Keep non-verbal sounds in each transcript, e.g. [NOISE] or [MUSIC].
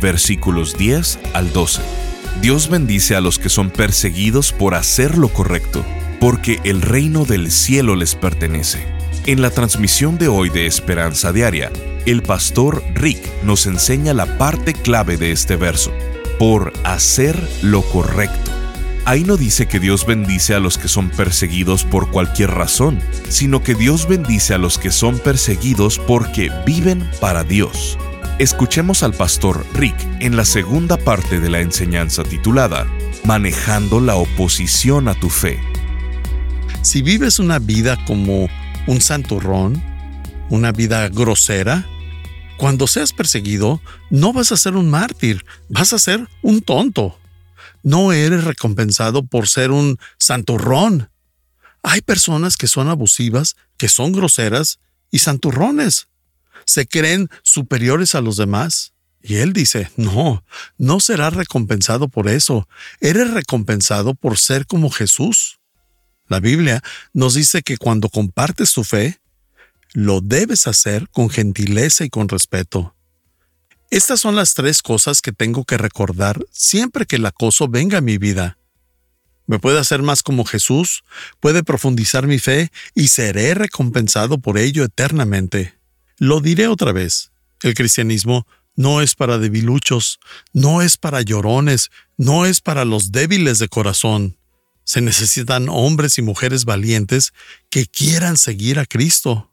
versículos 10 al 12, Dios bendice a los que son perseguidos por hacer lo correcto, porque el reino del cielo les pertenece. En la transmisión de hoy de Esperanza Diaria, el pastor Rick nos enseña la parte clave de este verso, por hacer lo correcto. Ahí no dice que Dios bendice a los que son perseguidos por cualquier razón, sino que Dios bendice a los que son perseguidos porque viven para Dios. Escuchemos al pastor Rick en la segunda parte de la enseñanza titulada Manejando la oposición a tu fe. Si vives una vida como un santurrón, una vida grosera, cuando seas perseguido, no vas a ser un mártir, vas a ser un tonto no eres recompensado por ser un santurrón. Hay personas que son abusivas, que son groseras y santurrones. Se creen superiores a los demás. Y él dice, no, no serás recompensado por eso. Eres recompensado por ser como Jesús. La Biblia nos dice que cuando compartes tu fe, lo debes hacer con gentileza y con respeto. Estas son las tres cosas que tengo que recordar siempre que el acoso venga a mi vida. Me puede hacer más como Jesús, puede profundizar mi fe y seré recompensado por ello eternamente. Lo diré otra vez. El cristianismo no es para debiluchos, no es para llorones, no es para los débiles de corazón. Se necesitan hombres y mujeres valientes que quieran seguir a Cristo.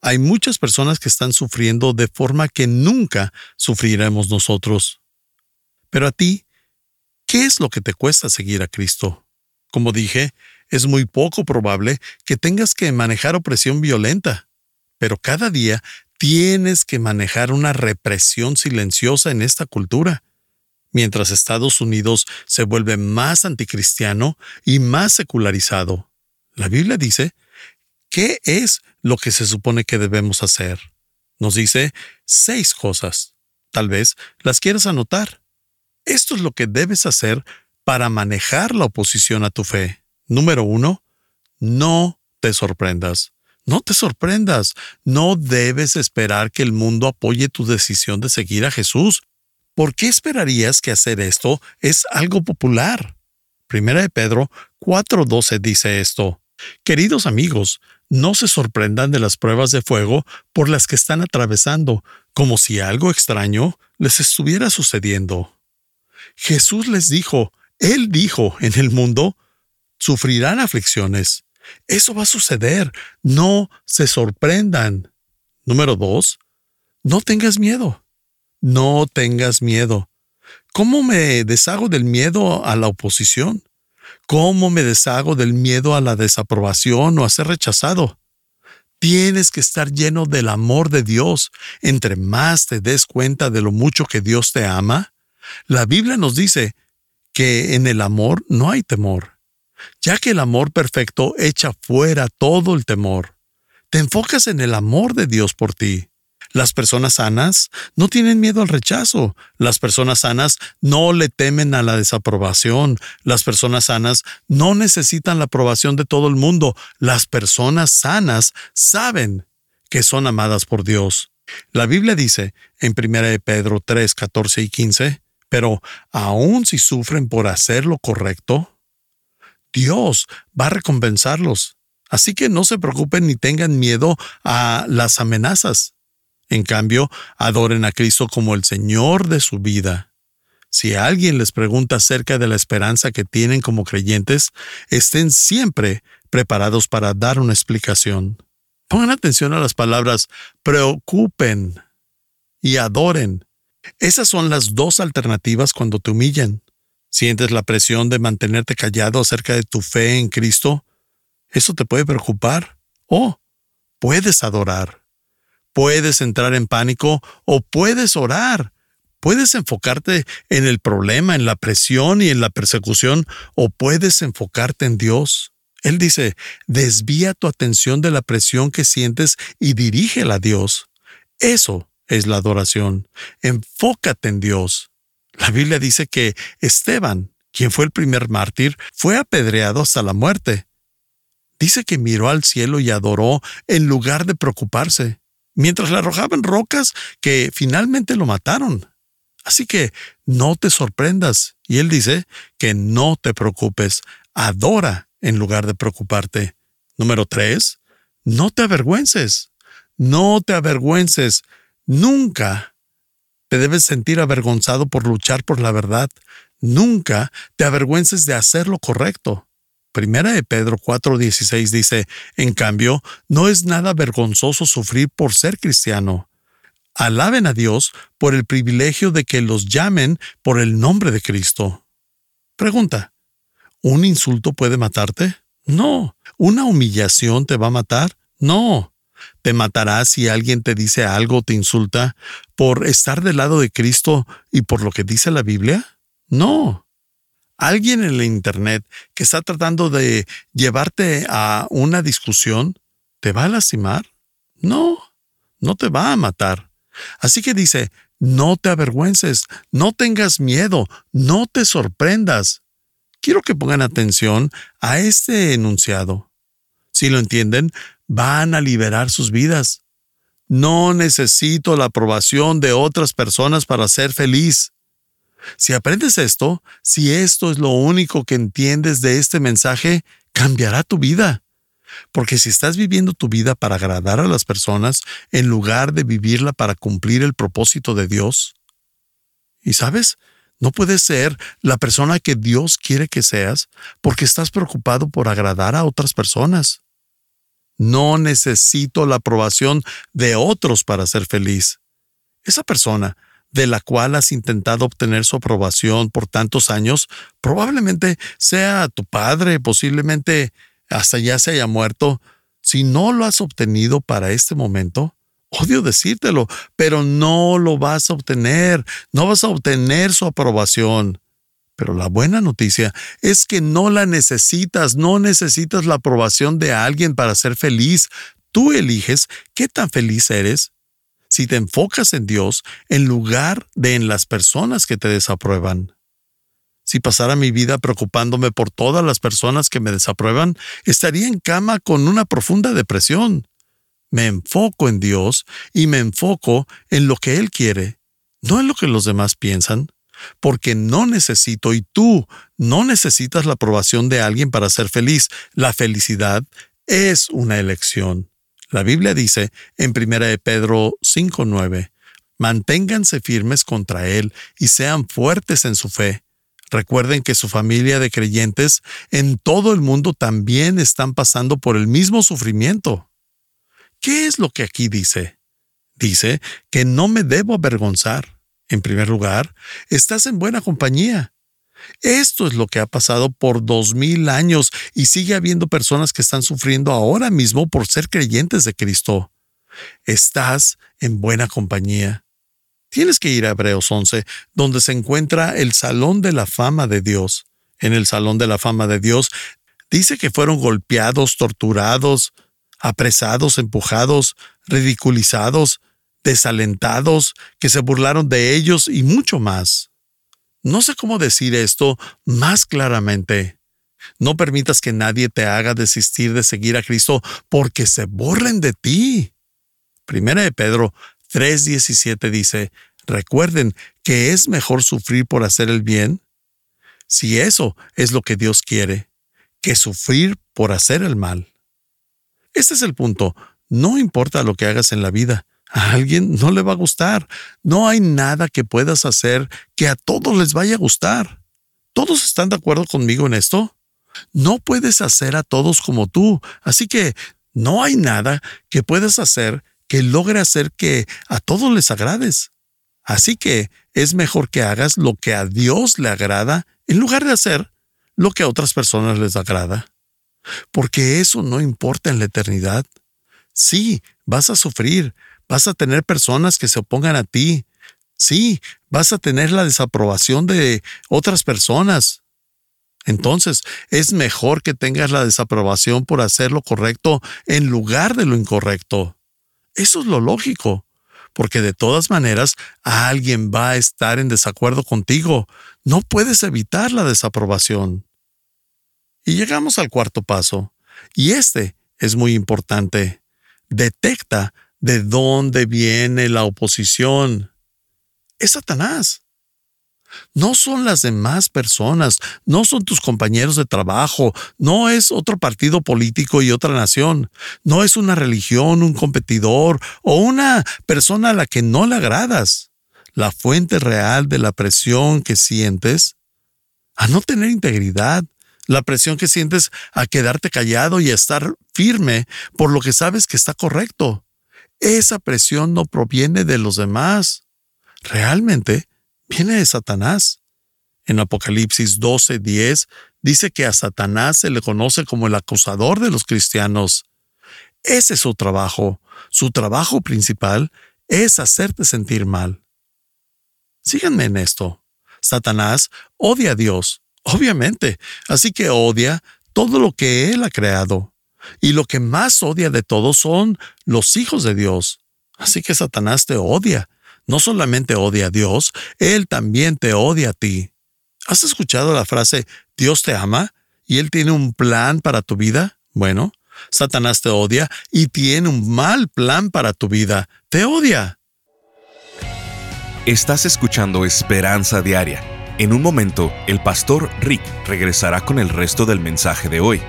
Hay muchas personas que están sufriendo de forma que nunca sufriremos nosotros. Pero a ti, ¿qué es lo que te cuesta seguir a Cristo? Como dije, es muy poco probable que tengas que manejar opresión violenta, pero cada día tienes que manejar una represión silenciosa en esta cultura. Mientras Estados Unidos se vuelve más anticristiano y más secularizado. La Biblia dice ¿Qué es lo que se supone que debemos hacer? Nos dice seis cosas. Tal vez las quieras anotar. Esto es lo que debes hacer para manejar la oposición a tu fe. Número uno, no te sorprendas. No te sorprendas. No debes esperar que el mundo apoye tu decisión de seguir a Jesús. ¿Por qué esperarías que hacer esto es algo popular? Primera de Pedro 4:12 dice esto. Queridos amigos, no se sorprendan de las pruebas de fuego por las que están atravesando, como si algo extraño les estuviera sucediendo. Jesús les dijo, Él dijo, en el mundo, sufrirán aflicciones. Eso va a suceder. No se sorprendan. Número dos, no tengas miedo. No tengas miedo. ¿Cómo me deshago del miedo a la oposición? ¿Cómo me deshago del miedo a la desaprobación o a ser rechazado? Tienes que estar lleno del amor de Dios. Entre más te des cuenta de lo mucho que Dios te ama, la Biblia nos dice que en el amor no hay temor, ya que el amor perfecto echa fuera todo el temor. Te enfocas en el amor de Dios por ti. Las personas sanas no tienen miedo al rechazo. Las personas sanas no le temen a la desaprobación. Las personas sanas no necesitan la aprobación de todo el mundo. Las personas sanas saben que son amadas por Dios. La Biblia dice en 1 Pedro 3, 14 y 15, pero aun si sufren por hacer lo correcto, Dios va a recompensarlos. Así que no se preocupen ni tengan miedo a las amenazas. En cambio, adoren a Cristo como el Señor de su vida. Si alguien les pregunta acerca de la esperanza que tienen como creyentes, estén siempre preparados para dar una explicación. Pongan atención a las palabras preocupen y adoren. Esas son las dos alternativas cuando te humillan. ¿Sientes la presión de mantenerte callado acerca de tu fe en Cristo? Eso te puede preocupar. O puedes adorar. Puedes entrar en pánico o puedes orar. Puedes enfocarte en el problema, en la presión y en la persecución, o puedes enfocarte en Dios. Él dice, desvía tu atención de la presión que sientes y dirígela a Dios. Eso es la adoración. Enfócate en Dios. La Biblia dice que Esteban, quien fue el primer mártir, fue apedreado hasta la muerte. Dice que miró al cielo y adoró en lugar de preocuparse, mientras le arrojaban rocas que finalmente lo mataron. Así que no te sorprendas. Y él dice que no te preocupes, adora en lugar de preocuparte. Número tres, no te avergüences. No te avergüences. Nunca te debes sentir avergonzado por luchar por la verdad. Nunca te avergüences de hacer lo correcto. Primera de Pedro 4:16 dice, en cambio, no es nada vergonzoso sufrir por ser cristiano. Alaben a Dios por el privilegio de que los llamen por el nombre de Cristo. Pregunta, ¿un insulto puede matarte? No. ¿Una humillación te va a matar? No. ¿Te matarás si alguien te dice algo te insulta por estar del lado de Cristo y por lo que dice la Biblia? No. ¿Alguien en la Internet que está tratando de llevarte a una discusión te va a lastimar? No, no te va a matar. Así que dice, no te avergüences, no tengas miedo, no te sorprendas. Quiero que pongan atención a este enunciado. Si lo entienden, van a liberar sus vidas. No necesito la aprobación de otras personas para ser feliz. Si aprendes esto, si esto es lo único que entiendes de este mensaje, cambiará tu vida. Porque si estás viviendo tu vida para agradar a las personas en lugar de vivirla para cumplir el propósito de Dios, y sabes, no puedes ser la persona que Dios quiere que seas porque estás preocupado por agradar a otras personas. No necesito la aprobación de otros para ser feliz. Esa persona de la cual has intentado obtener su aprobación por tantos años, probablemente sea tu padre, posiblemente hasta ya se haya muerto. Si no lo has obtenido para este momento, odio decírtelo, pero no lo vas a obtener, no vas a obtener su aprobación. Pero la buena noticia es que no la necesitas, no necesitas la aprobación de alguien para ser feliz. Tú eliges qué tan feliz eres si te enfocas en Dios en lugar de en las personas que te desaprueban. Si pasara mi vida preocupándome por todas las personas que me desaprueban, estaría en cama con una profunda depresión. Me enfoco en Dios y me enfoco en lo que Él quiere, no en lo que los demás piensan porque no necesito y tú no necesitas la aprobación de alguien para ser feliz. La felicidad es una elección. La Biblia dice en 1 de Pedro 5:9, manténganse firmes contra Él y sean fuertes en su fe. Recuerden que su familia de creyentes en todo el mundo también están pasando por el mismo sufrimiento. ¿Qué es lo que aquí dice? Dice que no me debo avergonzar. En primer lugar, estás en buena compañía. Esto es lo que ha pasado por dos mil años y sigue habiendo personas que están sufriendo ahora mismo por ser creyentes de Cristo. Estás en buena compañía. Tienes que ir a Hebreos 11, donde se encuentra el Salón de la Fama de Dios. En el Salón de la Fama de Dios dice que fueron golpeados, torturados, apresados, empujados, ridiculizados, desalentados, que se burlaron de ellos y mucho más. No sé cómo decir esto más claramente. No permitas que nadie te haga desistir de seguir a Cristo porque se burlen de ti. Primera de Pedro 3:17 dice, recuerden que es mejor sufrir por hacer el bien, si eso es lo que Dios quiere, que sufrir por hacer el mal. Este es el punto. No importa lo que hagas en la vida, a alguien no le va a gustar. No hay nada que puedas hacer que a todos les vaya a gustar. ¿Todos están de acuerdo conmigo en esto? No puedes hacer a todos como tú, así que no hay nada que puedas hacer que logre hacer que a todos les agrades. Así que es mejor que hagas lo que a Dios le agrada en lugar de hacer lo que a otras personas les agrada. Porque eso no importa en la eternidad. Sí, vas a sufrir, Vas a tener personas que se opongan a ti. Sí, vas a tener la desaprobación de otras personas. Entonces, es mejor que tengas la desaprobación por hacer lo correcto en lugar de lo incorrecto. Eso es lo lógico, porque de todas maneras alguien va a estar en desacuerdo contigo. No puedes evitar la desaprobación. Y llegamos al cuarto paso, y este es muy importante. Detecta de dónde viene la oposición. Es Satanás. No son las demás personas, no son tus compañeros de trabajo, no es otro partido político y otra nación, no es una religión, un competidor o una persona a la que no le agradas. La fuente real de la presión que sientes a no tener integridad, la presión que sientes a quedarte callado y a estar firme por lo que sabes que está correcto. Esa presión no proviene de los demás. Realmente viene de Satanás. En Apocalipsis 12:10 dice que a Satanás se le conoce como el acusador de los cristianos. Ese es su trabajo. Su trabajo principal es hacerte sentir mal. Síganme en esto. Satanás odia a Dios, obviamente, así que odia todo lo que Él ha creado. Y lo que más odia de todos son los hijos de Dios. Así que Satanás te odia no solamente odia a Dios, Él también te odia a ti. ¿Has escuchado la frase Dios te ama y Él tiene un plan para tu vida? Bueno, Satanás te odia y tiene un mal plan para tu vida. Te odia. Estás escuchando Esperanza Diaria. En un momento, el pastor Rick regresará con el resto del mensaje de hoy.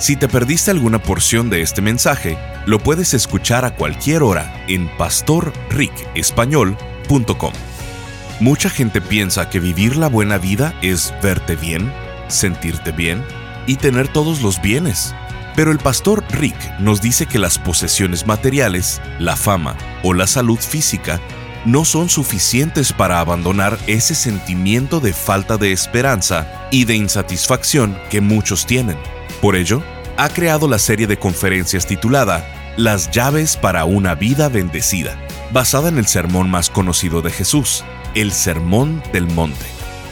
Si te perdiste alguna porción de este mensaje, lo puedes escuchar a cualquier hora en pastorricespañol.com. Mucha gente piensa que vivir la buena vida es verte bien, sentirte bien y tener todos los bienes. Pero el pastor Rick nos dice que las posesiones materiales, la fama o la salud física no son suficientes para abandonar ese sentimiento de falta de esperanza y de insatisfacción que muchos tienen. Por ello, ha creado la serie de conferencias titulada Las llaves para una vida bendecida, basada en el sermón más conocido de Jesús, el Sermón del Monte.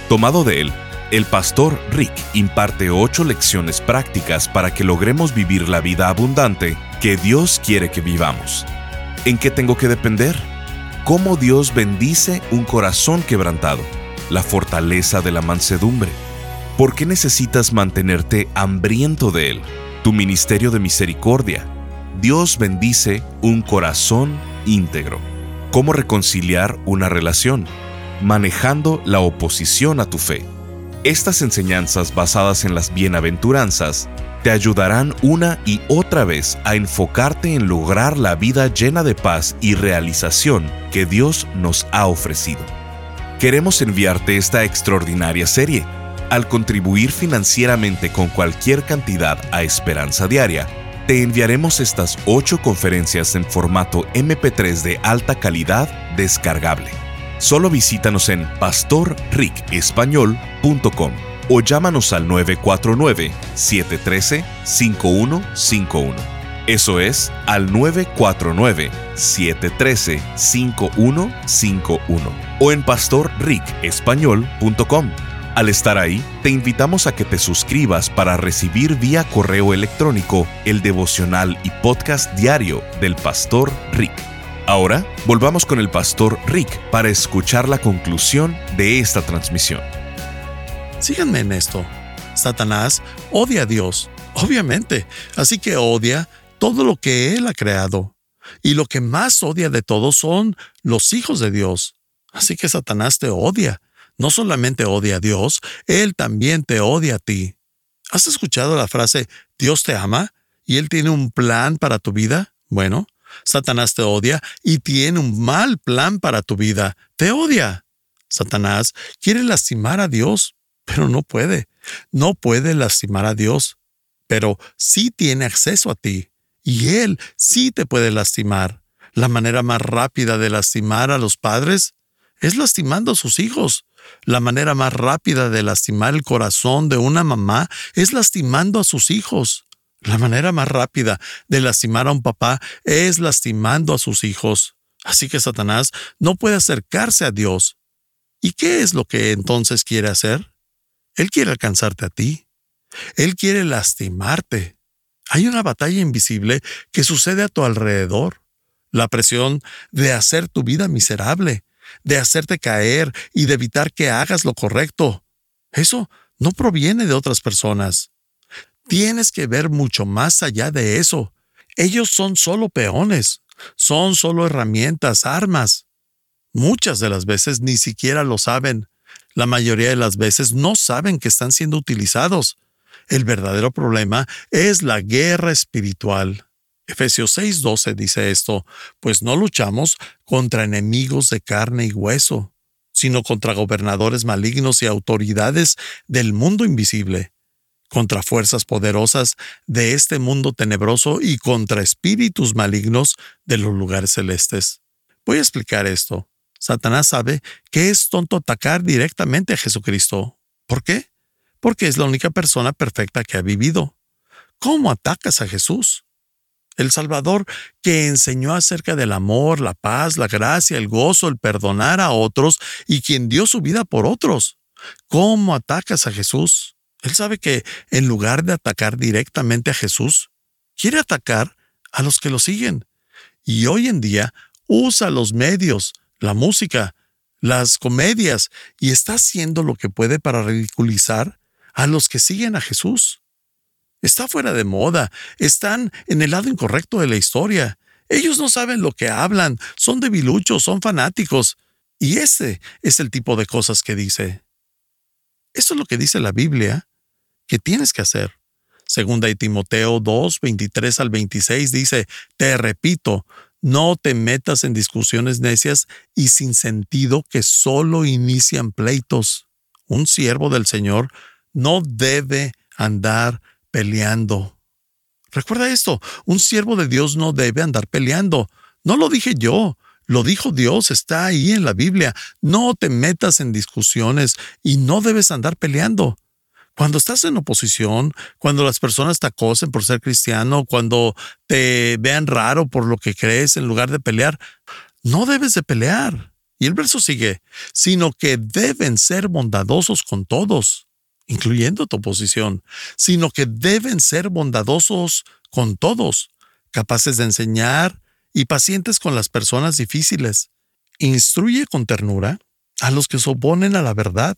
Tomado de él, el pastor Rick imparte ocho lecciones prácticas para que logremos vivir la vida abundante que Dios quiere que vivamos. ¿En qué tengo que depender? ¿Cómo Dios bendice un corazón quebrantado? La fortaleza de la mansedumbre ¿Por qué necesitas mantenerte hambriento de Él? Tu ministerio de misericordia. Dios bendice un corazón íntegro. ¿Cómo reconciliar una relación? Manejando la oposición a tu fe. Estas enseñanzas basadas en las bienaventuranzas te ayudarán una y otra vez a enfocarte en lograr la vida llena de paz y realización que Dios nos ha ofrecido. Queremos enviarte esta extraordinaria serie al contribuir financieramente con cualquier cantidad a Esperanza Diaria, te enviaremos estas ocho conferencias en formato MP3 de alta calidad descargable. Solo visítanos en pastorricespañol.com o llámanos al 949-713-5151. Eso es al 949-713-5151 o en pastorricespañol.com. Al estar ahí, te invitamos a que te suscribas para recibir vía correo electrónico el devocional y podcast diario del pastor Rick. Ahora, volvamos con el pastor Rick para escuchar la conclusión de esta transmisión. Síganme en esto. Satanás odia a Dios, obviamente, así que odia todo lo que Él ha creado. Y lo que más odia de todos son los hijos de Dios. Así que Satanás te odia no solamente odia a Dios, Él también te odia a ti. ¿Has escuchado la frase Dios te ama y Él tiene un plan para tu vida? Bueno, Satanás te odia y tiene un mal plan para tu vida. Te odia. Satanás quiere lastimar a Dios, pero no puede. No puede lastimar a Dios, pero sí tiene acceso a ti. Y Él sí te puede lastimar. La manera más rápida de lastimar a los padres es lastimando a sus hijos. La manera más rápida de lastimar el corazón de una mamá es lastimando a sus hijos. La manera más rápida de lastimar a un papá es lastimando a sus hijos. Así que Satanás no puede acercarse a Dios. ¿Y qué es lo que entonces quiere hacer? Él quiere alcanzarte a ti. Él quiere lastimarte. Hay una batalla invisible que sucede a tu alrededor. La presión de hacer tu vida miserable, de hacerte caer y de evitar que hagas lo correcto. Eso no proviene de otras personas. Tienes que ver mucho más allá de eso. Ellos son solo peones, son solo herramientas, armas. Muchas de las veces ni siquiera lo saben. La mayoría de las veces no saben que están siendo utilizados. El verdadero problema es la guerra espiritual. Efesios 6:12 dice esto, pues no luchamos contra enemigos de carne y hueso, sino contra gobernadores malignos y autoridades del mundo invisible, contra fuerzas poderosas de este mundo tenebroso y contra espíritus malignos de los lugares celestes. Voy a explicar esto. Satanás sabe que es tonto atacar directamente a Jesucristo. ¿Por qué? Porque es la única persona perfecta que ha vivido. ¿Cómo atacas a Jesús? El Salvador que enseñó acerca del amor, la paz, la gracia, el gozo, el perdonar a otros y quien dio su vida por otros. ¿Cómo atacas a Jesús? Él sabe que en lugar de atacar directamente a Jesús, quiere atacar a los que lo siguen. Y hoy en día usa los medios, la música, las comedias y está haciendo lo que puede para ridiculizar a los que siguen a Jesús. Está fuera de moda, están en el lado incorrecto de la historia. Ellos no saben lo que hablan, son debiluchos, son fanáticos. Y ese es el tipo de cosas que dice. Eso es lo que dice la Biblia que tienes que hacer. Segunda de Timoteo 2, 23 al 26 dice, Te repito, no te metas en discusiones necias y sin sentido que solo inician pleitos. Un siervo del Señor no debe andar peleando. Recuerda esto, un siervo de Dios no debe andar peleando. No lo dije yo, lo dijo Dios, está ahí en la Biblia. No te metas en discusiones y no debes andar peleando. Cuando estás en oposición, cuando las personas te acosen por ser cristiano, cuando te vean raro por lo que crees en lugar de pelear, no debes de pelear. Y el verso sigue, sino que deben ser bondadosos con todos, incluyendo tu oposición, sino que deben ser bondadosos con todos, capaces de enseñar y pacientes con las personas difíciles. Instruye con ternura a los que se oponen a la verdad.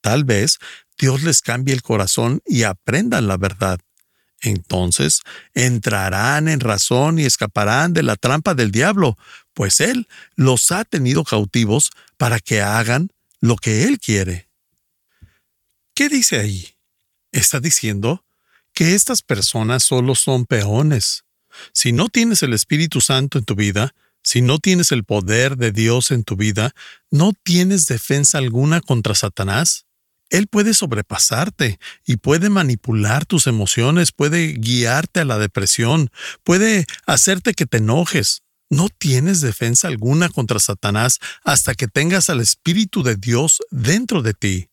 Tal vez Dios les cambie el corazón y aprendan la verdad. Entonces entrarán en razón y escaparán de la trampa del diablo, pues Él los ha tenido cautivos para que hagan lo que Él quiere. ¿Qué dice ahí? Está diciendo que estas personas solo son peones. Si no tienes el Espíritu Santo en tu vida, si no tienes el poder de Dios en tu vida, no tienes defensa alguna contra Satanás. Él puede sobrepasarte y puede manipular tus emociones, puede guiarte a la depresión, puede hacerte que te enojes. No tienes defensa alguna contra Satanás hasta que tengas al Espíritu de Dios dentro de ti.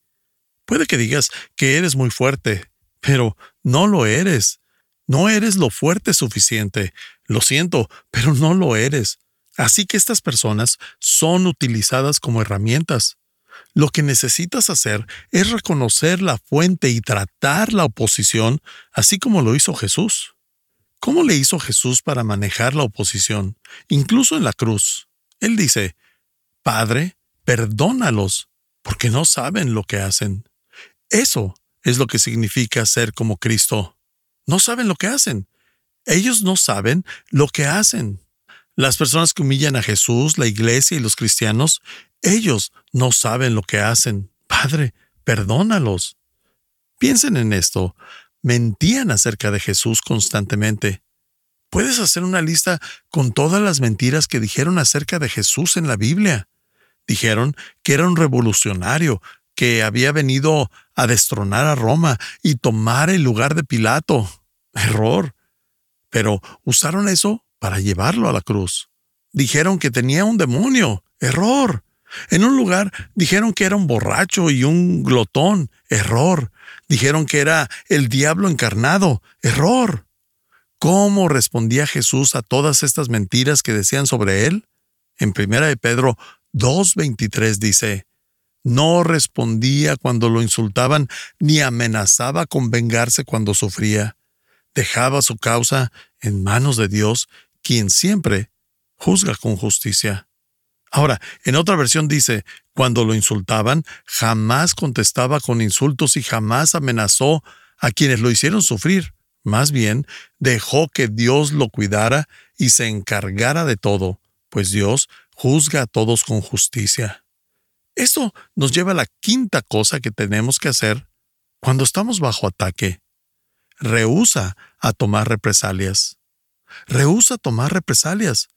Puede que digas que eres muy fuerte, pero no lo eres. No eres lo fuerte suficiente. Lo siento, pero no lo eres. Así que estas personas son utilizadas como herramientas. Lo que necesitas hacer es reconocer la fuente y tratar la oposición, así como lo hizo Jesús. ¿Cómo le hizo Jesús para manejar la oposición? Incluso en la cruz. Él dice, Padre, perdónalos, porque no saben lo que hacen. Eso es lo que significa ser como Cristo. No saben lo que hacen. Ellos no saben lo que hacen. Las personas que humillan a Jesús, la iglesia y los cristianos, ellos no saben lo que hacen. Padre, perdónalos. Piensen en esto. Mentían acerca de Jesús constantemente. Puedes hacer una lista con todas las mentiras que dijeron acerca de Jesús en la Biblia. Dijeron que era un revolucionario, que había venido a destronar a Roma y tomar el lugar de Pilato. [LAUGHS] Error. Pero usaron eso para llevarlo a la cruz. Dijeron que tenía un demonio. Error. En un lugar dijeron que era un borracho y un glotón. Error. Dijeron que era el diablo encarnado. Error. ¿Cómo respondía Jesús a todas estas mentiras que decían sobre él? En 1 de Pedro 2.23 dice, no respondía cuando lo insultaban, ni amenazaba con vengarse cuando sufría. Dejaba su causa en manos de Dios, quien siempre juzga con justicia. Ahora, en otra versión dice, cuando lo insultaban, jamás contestaba con insultos y jamás amenazó a quienes lo hicieron sufrir. Más bien, dejó que Dios lo cuidara y se encargara de todo, pues Dios juzga a todos con justicia. Esto nos lleva a la quinta cosa que tenemos que hacer cuando estamos bajo ataque. Rehúsa a tomar represalias. Rehúsa tomar represalias.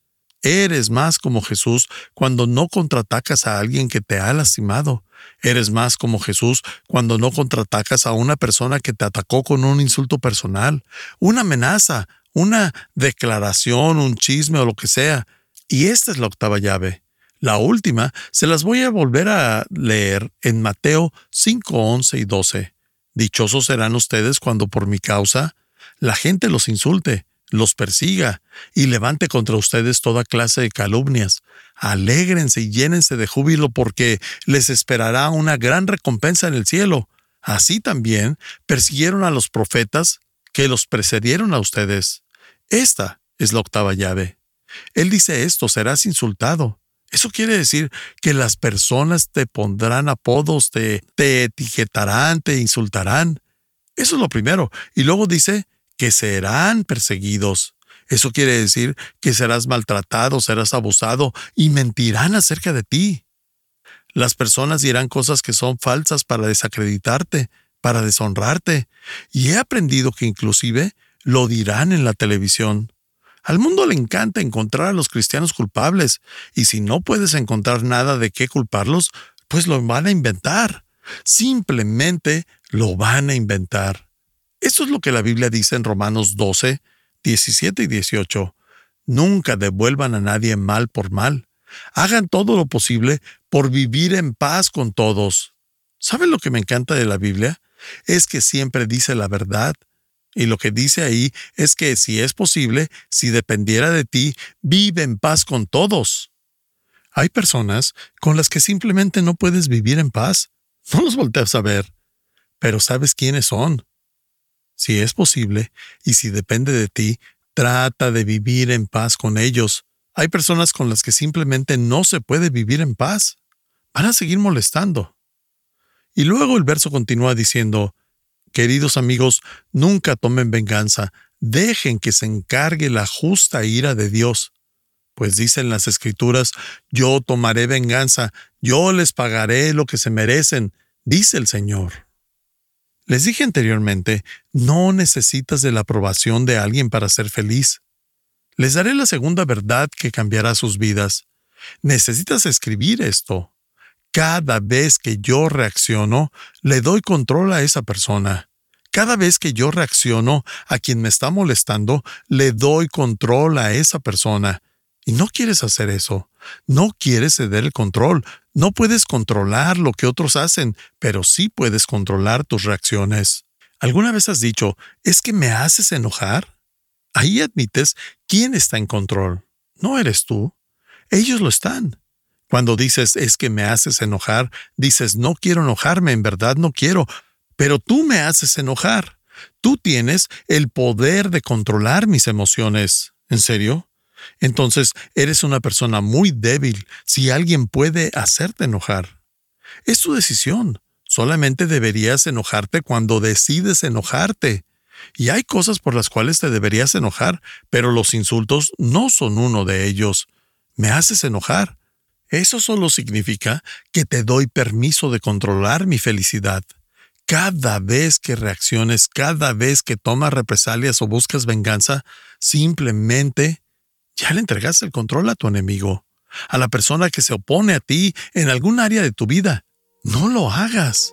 Eres más como Jesús cuando no contraatacas a alguien que te ha lastimado. Eres más como Jesús cuando no contraatacas a una persona que te atacó con un insulto personal, una amenaza, una declaración, un chisme o lo que sea. Y esta es la octava llave. La última se las voy a volver a leer en Mateo 5, 11 y 12. Dichosos serán ustedes cuando por mi causa la gente los insulte, los persiga y levante contra ustedes toda clase de calumnias. Alégrense y llénense de júbilo porque les esperará una gran recompensa en el cielo. Así también persiguieron a los profetas que los precedieron a ustedes. Esta es la octava llave. Él dice esto, serás insultado, eso quiere decir que las personas te pondrán apodos, te, te etiquetarán, te insultarán. Eso es lo primero. Y luego dice que serán perseguidos. Eso quiere decir que serás maltratado, serás abusado y mentirán acerca de ti. Las personas dirán cosas que son falsas para desacreditarte, para deshonrarte. Y he aprendido que inclusive lo dirán en la televisión. Al mundo le encanta encontrar a los cristianos culpables, y si no puedes encontrar nada de qué culparlos, pues lo van a inventar. Simplemente lo van a inventar. Eso es lo que la Biblia dice en Romanos 12, 17 y 18. Nunca devuelvan a nadie mal por mal. Hagan todo lo posible por vivir en paz con todos. ¿Saben lo que me encanta de la Biblia? Es que siempre dice la verdad y lo que dice ahí es que si es posible, si dependiera de ti, vive en paz con todos. Hay personas con las que simplemente no puedes vivir en paz. No los volteas a ver, pero sabes quiénes son. Si es posible, y si depende de ti, trata de vivir en paz con ellos. Hay personas con las que simplemente no se puede vivir en paz. Van a seguir molestando. Y luego el verso continúa diciendo, Queridos amigos, nunca tomen venganza, dejen que se encargue la justa ira de Dios. Pues dicen las escrituras, yo tomaré venganza, yo les pagaré lo que se merecen, dice el Señor. Les dije anteriormente, no necesitas de la aprobación de alguien para ser feliz. Les daré la segunda verdad que cambiará sus vidas. Necesitas escribir esto. Cada vez que yo reacciono, le doy control a esa persona. Cada vez que yo reacciono a quien me está molestando, le doy control a esa persona. Y no quieres hacer eso. No quieres ceder el control. No puedes controlar lo que otros hacen, pero sí puedes controlar tus reacciones. ¿Alguna vez has dicho, es que me haces enojar? Ahí admites quién está en control. No eres tú. Ellos lo están. Cuando dices es que me haces enojar, dices no quiero enojarme, en verdad no quiero, pero tú me haces enojar. Tú tienes el poder de controlar mis emociones. ¿En serio? Entonces eres una persona muy débil si alguien puede hacerte enojar. Es tu decisión. Solamente deberías enojarte cuando decides enojarte. Y hay cosas por las cuales te deberías enojar, pero los insultos no son uno de ellos. Me haces enojar. Eso solo significa que te doy permiso de controlar mi felicidad. Cada vez que reacciones, cada vez que tomas represalias o buscas venganza, simplemente ya le entregaste el control a tu enemigo, a la persona que se opone a ti en algún área de tu vida. No lo hagas.